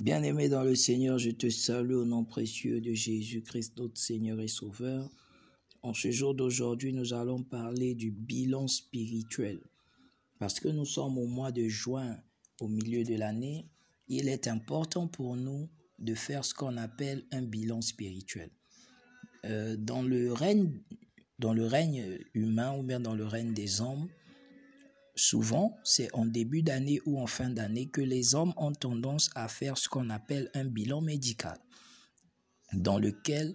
Bien-aimé dans le Seigneur, je te salue au nom précieux de Jésus-Christ, notre Seigneur et Sauveur. En ce jour d'aujourd'hui, nous allons parler du bilan spirituel. Parce que nous sommes au mois de juin, au milieu de l'année, il est important pour nous de faire ce qu'on appelle un bilan spirituel. Euh, dans, le règne, dans le règne humain ou bien dans le règne des hommes, Souvent, c'est en début d'année ou en fin d'année que les hommes ont tendance à faire ce qu'on appelle un bilan médical, dans lequel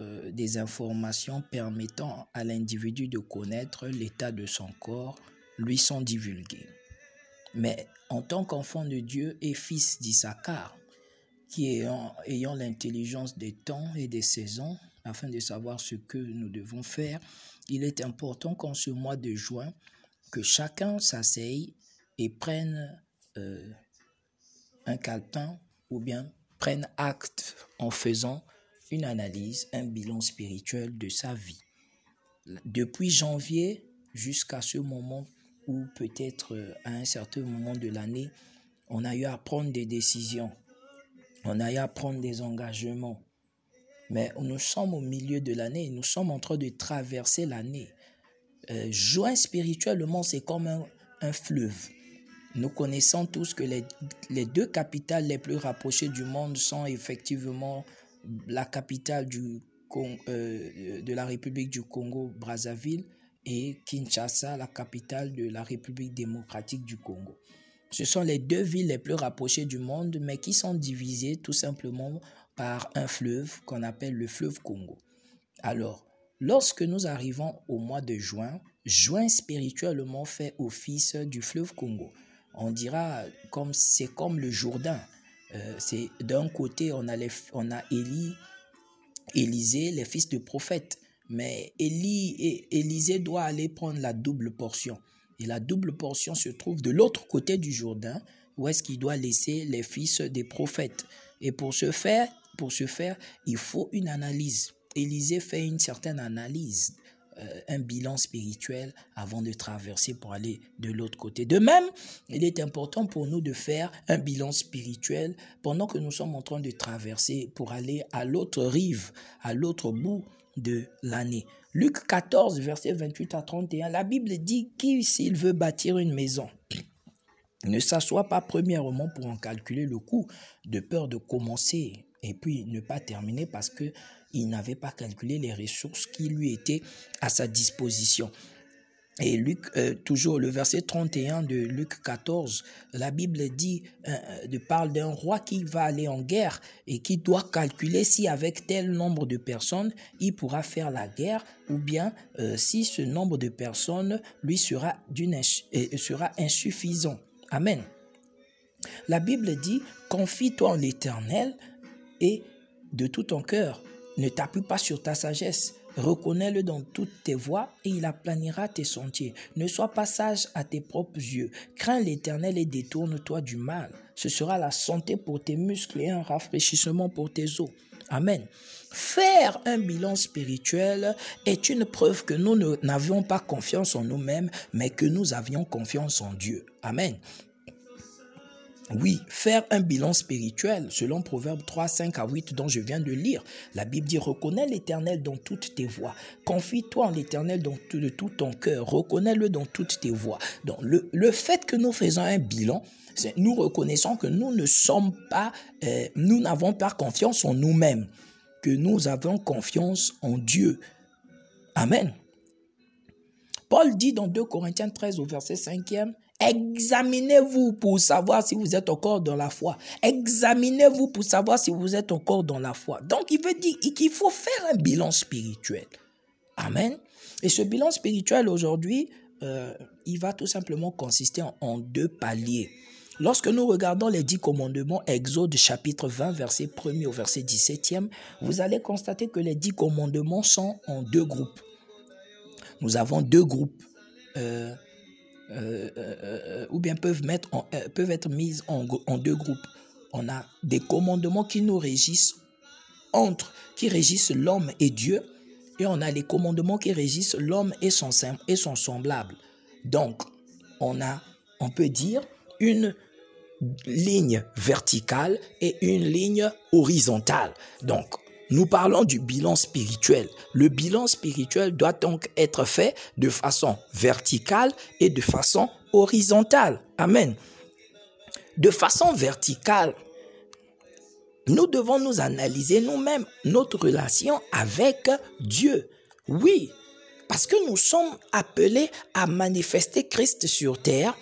euh, des informations permettant à l'individu de connaître l'état de son corps lui sont divulguées. Mais en tant qu'enfant de Dieu et fils d'Issachar, qui ayant, ayant l'intelligence des temps et des saisons, afin de savoir ce que nous devons faire, il est important qu'en ce mois de juin, que chacun s'asseye et prenne euh, un calepin ou bien prenne acte en faisant une analyse, un bilan spirituel de sa vie. Depuis janvier jusqu'à ce moment où peut-être euh, à un certain moment de l'année, on a eu à prendre des décisions, on a eu à prendre des engagements. Mais nous sommes au milieu de l'année, nous sommes en train de traverser l'année. Euh, joint spirituellement, c'est comme un, fleuve. Nous connaissons tous que les, les, deux capitales les plus rapprochées du monde sont effectivement la capitale du, euh, de la République du Congo, Brazzaville, et Kinshasa, la capitale de la République démocratique du Congo. Ce sont les deux villes les plus rapprochées du monde, mais qui sont divisées tout simplement par un fleuve qu'on appelle le fleuve Congo. Alors, Lorsque nous arrivons au mois de juin, juin spirituellement fait office du fleuve Congo. On dira comme c'est comme le Jourdain. Euh, c'est d'un côté on a on a Élie, Élisée, les fils de prophètes, mais Élie et Élisée doit aller prendre la double portion. Et la double portion se trouve de l'autre côté du Jourdain, où est-ce qu'il doit laisser les fils des prophètes. Et pour faire, pour ce faire, il faut une analyse. Élisée fait une certaine analyse, euh, un bilan spirituel avant de traverser pour aller de l'autre côté. De même, il est important pour nous de faire un bilan spirituel pendant que nous sommes en train de traverser pour aller à l'autre rive, à l'autre bout de l'année. Luc 14, verset 28 à 31, la Bible dit qui, s'il veut bâtir une maison, ne s'assoit pas premièrement pour en calculer le coût, de peur de commencer et puis ne pas terminer parce que il n'avait pas calculé les ressources qui lui étaient à sa disposition. Et Luc, euh, toujours le verset 31 de Luc 14, la Bible dit, euh, euh, parle d'un roi qui va aller en guerre et qui doit calculer si avec tel nombre de personnes il pourra faire la guerre ou bien si ce nombre de personnes lui sera, sera insuffisant. Amen. La Bible dit, confie-toi en l'Éternel et de tout ton cœur ne t'appuie pas sur ta sagesse. Reconnais-le dans toutes tes voies et il aplanira tes sentiers. Ne sois pas sage à tes propres yeux. Crains l'Éternel et détourne-toi du mal. Ce sera la santé pour tes muscles et un rafraîchissement pour tes os. Amen. Faire un bilan spirituel est une preuve que nous n'avions pas confiance en nous-mêmes, mais que nous avions confiance en Dieu. Amen. Oui, faire un bilan spirituel, selon Proverbe 3, 5 à 8 dont je viens de lire. La Bible dit, reconnais l'Éternel dans toutes tes voies. Confie-toi en l'Éternel de tout ton cœur. Reconnais-le dans toutes tes voies. Donc, le, fait que nous faisons un bilan, nous reconnaissons que nous ne sommes pas, euh, nous n'avons pas confiance en nous-mêmes, que nous avons confiance en Dieu. Amen. Paul dit dans 2 Corinthiens 13 au verset 5e, Examinez-vous pour savoir si vous êtes encore dans la foi. Examinez-vous pour savoir si vous êtes encore dans la foi. Donc, il veut dire qu'il faut faire un bilan spirituel. Amen. Et ce bilan spirituel aujourd'hui, euh, il va tout simplement consister en, deux paliers. Lorsque nous regardons les dix commandements, Exode chapitre 20, verset 1 au verset 17e, vous allez constater que les dix commandements sont en deux groupes. Nous avons deux groupes. Euh, euh, euh, euh, ou bien peuvent, mettre peuvent être mises en, en, deux groupes. On a des commandements qui nous régissent entre, qui régissent l'homme et Dieu, et on a les commandements qui régissent l'homme et son, et son semblable. Donc, on a, on peut dire, une, ligne verticale et une ligne horizontale. Donc, nous parlons du bilan spirituel. Le bilan spirituel doit donc être fait de façon verticale et de façon horizontale. Amen. De façon verticale, nous devons nous analyser nous-mêmes, notre relation avec Dieu. Oui, parce que nous sommes appelés à manifester Christ sur terre.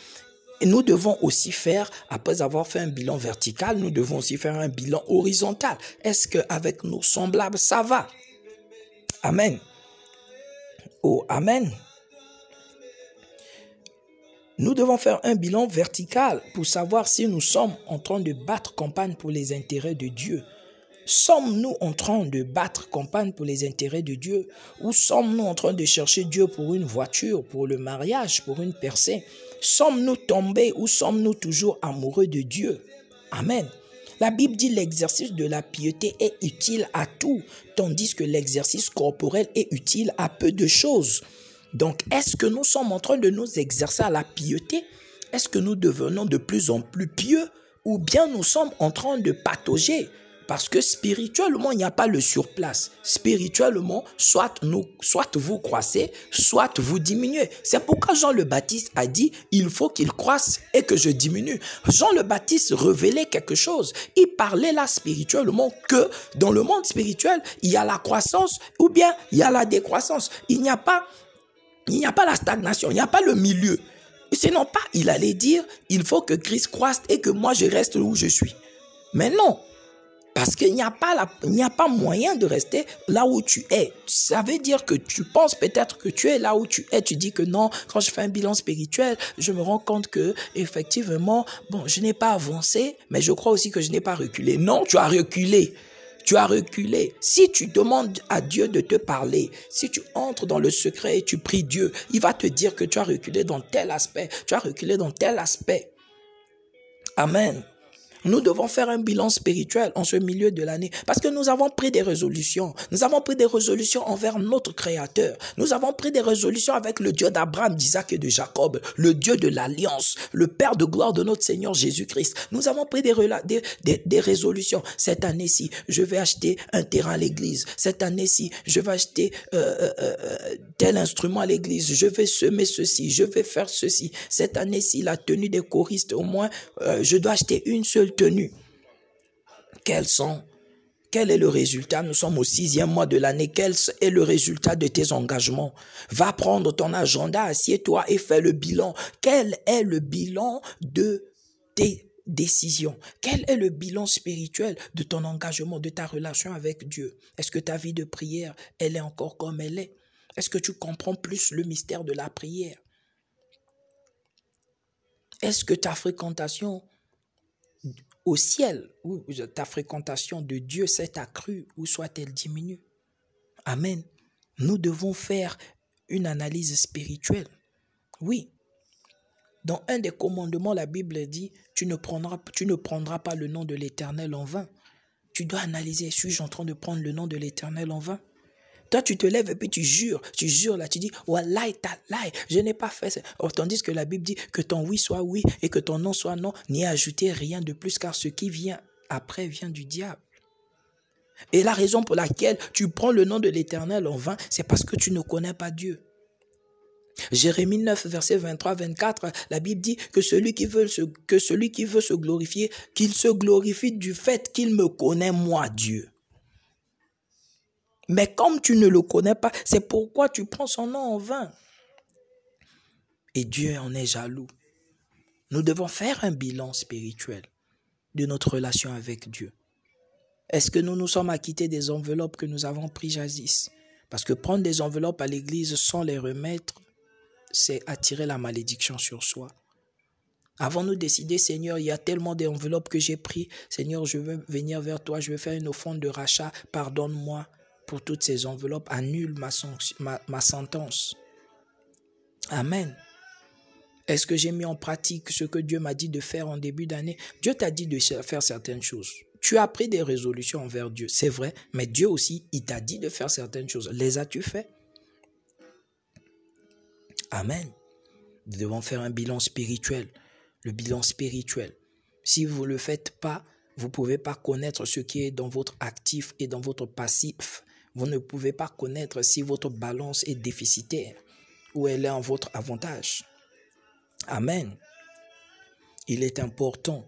Et nous devons aussi faire, après avoir fait un bilan vertical, nous devons aussi faire un bilan horizontal. Est-ce qu'avec nos semblables, ça va? Amen. Oh, Amen. Nous devons faire un bilan vertical pour savoir si nous sommes en train de battre campagne pour les intérêts de Dieu. Sommes-nous en train de battre campagne pour les intérêts de Dieu Ou sommes-nous en train de chercher Dieu pour une voiture, pour le mariage, pour une percée? Sommes-nous tombés ou sommes-nous toujours amoureux de Dieu? Amen. La Bible dit l'exercice de la piété est utile à tout, tandis que l'exercice corporel est utile à peu de choses. Donc, est-ce que nous sommes en train de nous exercer à la piété? Est-ce que nous devenons de plus en plus pieux Ou bien nous sommes en train de patauger? Parce que spirituellement, il n'y a pas le surplace. Spirituellement, soit, nous, soit vous croissez, soit vous diminuez. C'est pourquoi Jean le Baptiste a dit, il faut qu'il croisse et que je diminue. Jean le Baptiste révélait quelque chose. Il parlait là spirituellement que dans le monde spirituel, il y a la croissance ou bien il y a la décroissance. Il n'y a pas, il n'y a pas la stagnation, il n'y a pas le milieu. Sinon pas, il allait dire, il faut que Christ croisse et que moi je reste où je suis. Mais non, parce qu'il n'y a pas il n'y a pas moyen de rester là où tu es. Ça veut dire que tu penses peut-être que tu es là où tu es. Tu dis que non, quand je fais un bilan spirituel, je me rends compte que, effectivement, bon, je n'ai pas avancé, mais je crois aussi que je n'ai pas reculé. Non, tu as reculé. Tu as reculé. Si tu demandes à Dieu de te parler, si tu entres dans le secret et tu pries Dieu, il va te dire que tu as reculé dans tel aspect, tu as reculé dans tel aspect. Amen. Nous devons faire un bilan spirituel en ce milieu de l'année parce que nous avons pris des résolutions. Nous avons pris des résolutions envers notre Créateur. Nous avons pris des résolutions avec le Dieu d'Abraham, d'Isaac et de Jacob, le Dieu de l'Alliance, le Père de gloire de notre Seigneur Jésus-Christ. Nous avons pris des, résolutions. Cette année-ci, je vais acheter un terrain à l'église. Cette année-ci, je vais acheter euh, euh, euh, tel instrument à l'église. Je vais semer ceci. Je vais faire ceci. Cette année-ci, la tenue des choristes, au moins, je dois acheter une seule tenue. Quels sont quel est le résultat? Nous sommes au sixième mois de l'année. Quel est le résultat de tes engagements? Va prendre ton agenda, assieds-toi et fais le bilan. Quel est le bilan de tes décisions? Quel est le bilan spirituel de ton engagement, de ta relation avec Dieu? Est-ce que ta vie de prière, elle est encore comme elle est? Est-ce que tu comprends plus le mystère de la prière? Est-ce que ta fréquentation au ciel, où ta fréquentation de Dieu s'est accrue ou soit-elle diminue. Amen. Nous devons faire une analyse spirituelle. Oui. Dans un des commandements, la Bible dit, tu ne prendras, tu ne prendras pas le nom de l'Éternel en vain. Tu dois analyser, suis-je en train de prendre le nom de l'Éternel en vain? Toi, tu te lèves et puis tu jures, tu jures là, tu dis, Wallah, talai, je n'ai pas fait ça. tandis que la Bible dit que ton oui soit oui et que ton non soit non, n'y ajouter rien de plus car ce qui vient après vient du diable. Et la raison pour laquelle tu prends le nom de l'Éternel en vain, c'est parce que tu ne connais pas Dieu. Jérémie 9, verset 23-24, la Bible dit que celui qui veut se, que celui qui veut se glorifier, qu'il se glorifie du fait qu'il me connaît moi, Dieu. Mais comme tu ne le connais pas, c'est pourquoi tu prends son nom en vain. Et Dieu en est jaloux. Nous devons faire un bilan spirituel de notre relation avec Dieu. Est-ce que nous nous sommes acquittés des enveloppes que nous avons prises jadis Parce que prendre des enveloppes à l'église sans les remettre, c'est attirer la malédiction sur soi. Avons-nous décidé, Seigneur, il y a tellement d'enveloppes que j'ai prises. Seigneur, je veux venir vers toi, je veux faire une offrande de rachat, pardonne-moi pour toutes ces enveloppes, annule ma, ma, sentence. Amen. Est-ce que j'ai mis en pratique ce que Dieu m'a dit de faire en début d'année? Dieu t'a dit de faire certaines choses. Tu as pris des résolutions envers Dieu, c'est vrai, mais Dieu aussi, il t'a dit de faire certaines choses. Les as-tu fait Amen. Nous devons faire un bilan spirituel. Le bilan spirituel. Si vous ne le faites pas, vous ne pouvez pas connaître ce qui est dans votre actif et dans votre passif. Vous ne pouvez pas connaître si votre balance est déficitaire ou elle est en votre avantage. Amen. Il est important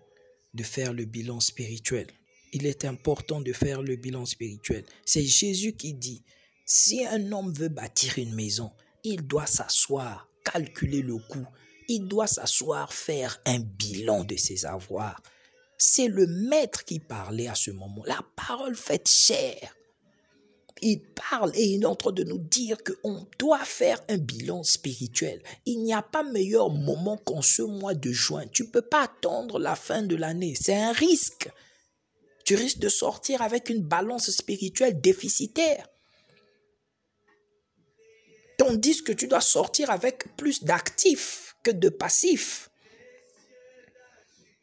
de faire le bilan spirituel. Il est important de faire le bilan spirituel. C'est Jésus qui dit, si un homme veut bâtir une maison, il doit s'asseoir, calculer le coût, il doit s'asseoir, faire un bilan de ses avoirs. C'est le maître qui parlait à ce moment. La parole faite chair. Il parle et il est en train de nous dire qu'on doit faire un bilan spirituel. Il n'y a pas meilleur moment qu'en ce mois de juin. Tu ne peux pas attendre la fin de l'année. C'est un risque. Tu risques de sortir avec une balance spirituelle déficitaire. Tandis que tu dois sortir avec plus d'actifs que de passifs.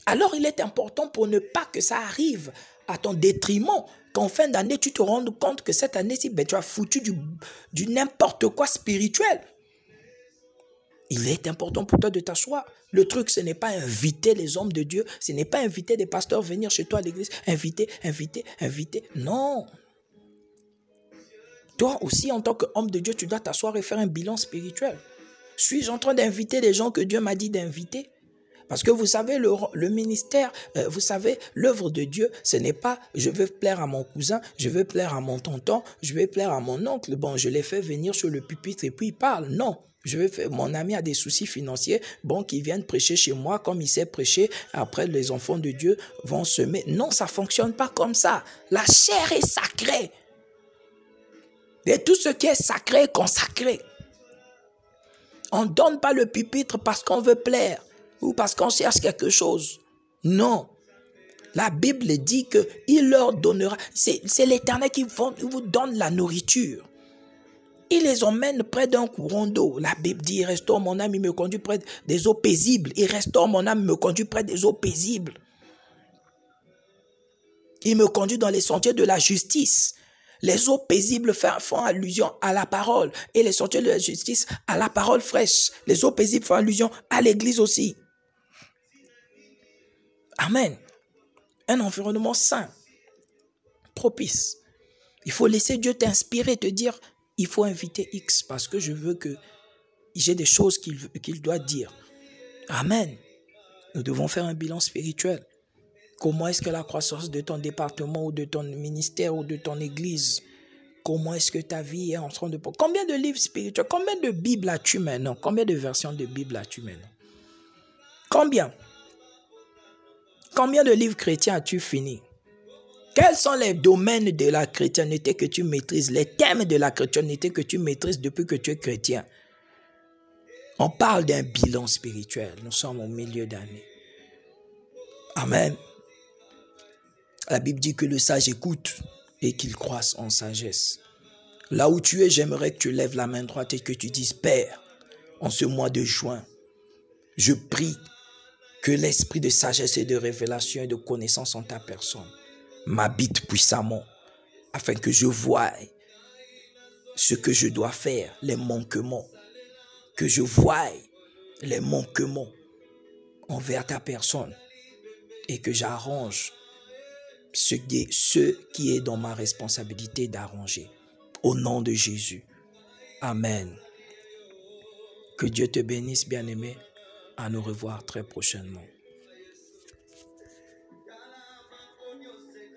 Alors il est important pour ne pas que ça arrive à ton détriment, qu'en fin d'année, tu te rendes compte que cette année-ci, ben, tu as foutu du, du n'importe quoi spirituel. Il est important pour toi de t'asseoir. Le truc, ce n'est pas inviter les hommes de Dieu, ce n'est pas inviter des pasteurs venir chez toi à l'église, inviter, inviter, inviter. Non. Toi aussi, en tant qu'homme de Dieu, tu dois t'asseoir et faire un bilan spirituel. Suis-je en train d'inviter les gens que Dieu m'a dit d'inviter? Parce que vous savez, le, ministère, euh, vous savez, l'œuvre de Dieu, ce n'est pas je veux plaire à mon cousin, je veux plaire à mon tonton, je veux plaire à mon oncle. Bon, je l'ai fait venir sur le pupitre et puis il parle. Non. Je vais faire, mon ami a des soucis financiers, bon, qu'il vienne prêcher chez moi comme il sait prêcher. Après, les enfants de Dieu vont semer. Non, ça fonctionne pas comme ça. La chair est sacrée. Et tout ce qui est sacré consacré. On ne donne pas le pupitre parce qu'on veut plaire ou parce qu'on cherche quelque chose. Non. La Bible dit que il leur donnera. C'est l'Éternel qui vous donne la nourriture. Il les emmène près d'un courant d'eau. La Bible dit, restaure mon âme, il me conduit près des eaux paisibles. Il restaure mon âme, il me conduit près des eaux paisibles. Il me conduit dans les sentiers de la justice. Les eaux paisibles font allusion à la parole et les sentiers de la justice à la parole fraîche. Les eaux paisibles font allusion à l'église aussi. Amen. Un environnement sain, propice. Il faut laisser Dieu t'inspirer, te dire, il faut inviter X parce que je veux que j'ai des choses qu'il doit dire. Amen. Nous devons faire un bilan spirituel. Comment est-ce que la croissance de ton département ou de ton ministère ou de ton église, comment est-ce que ta vie est en train de... Combien de livres spirituels, combien de Bibles as-tu maintenant? Combien de versions de Bible as-tu maintenant? Combien? Combien de livres chrétiens as-tu fini? Quels sont les domaines de la chrétienté que tu maîtrises, les thèmes de la chrétienté que tu maîtrises depuis que tu es chrétien? On parle d'un bilan spirituel. Nous sommes au milieu d'année. Amen. La Bible dit que le sage écoute et qu'il croisse en sagesse. Là où tu es, j'aimerais que tu lèves la main droite et que tu dises, Père, en ce mois de juin, je prie que l'esprit de sagesse et de révélation et de connaissance en ta personne m'habite puissamment afin que je voie ce que je dois faire, les manquements, que je voie les manquements envers ta personne et que j'arrange ce qui, est, ce qui est dans ma responsabilité d'arranger. Au nom de Jésus. Amen. Que Dieu te bénisse, bien-aimé. À nous revoir très prochainement.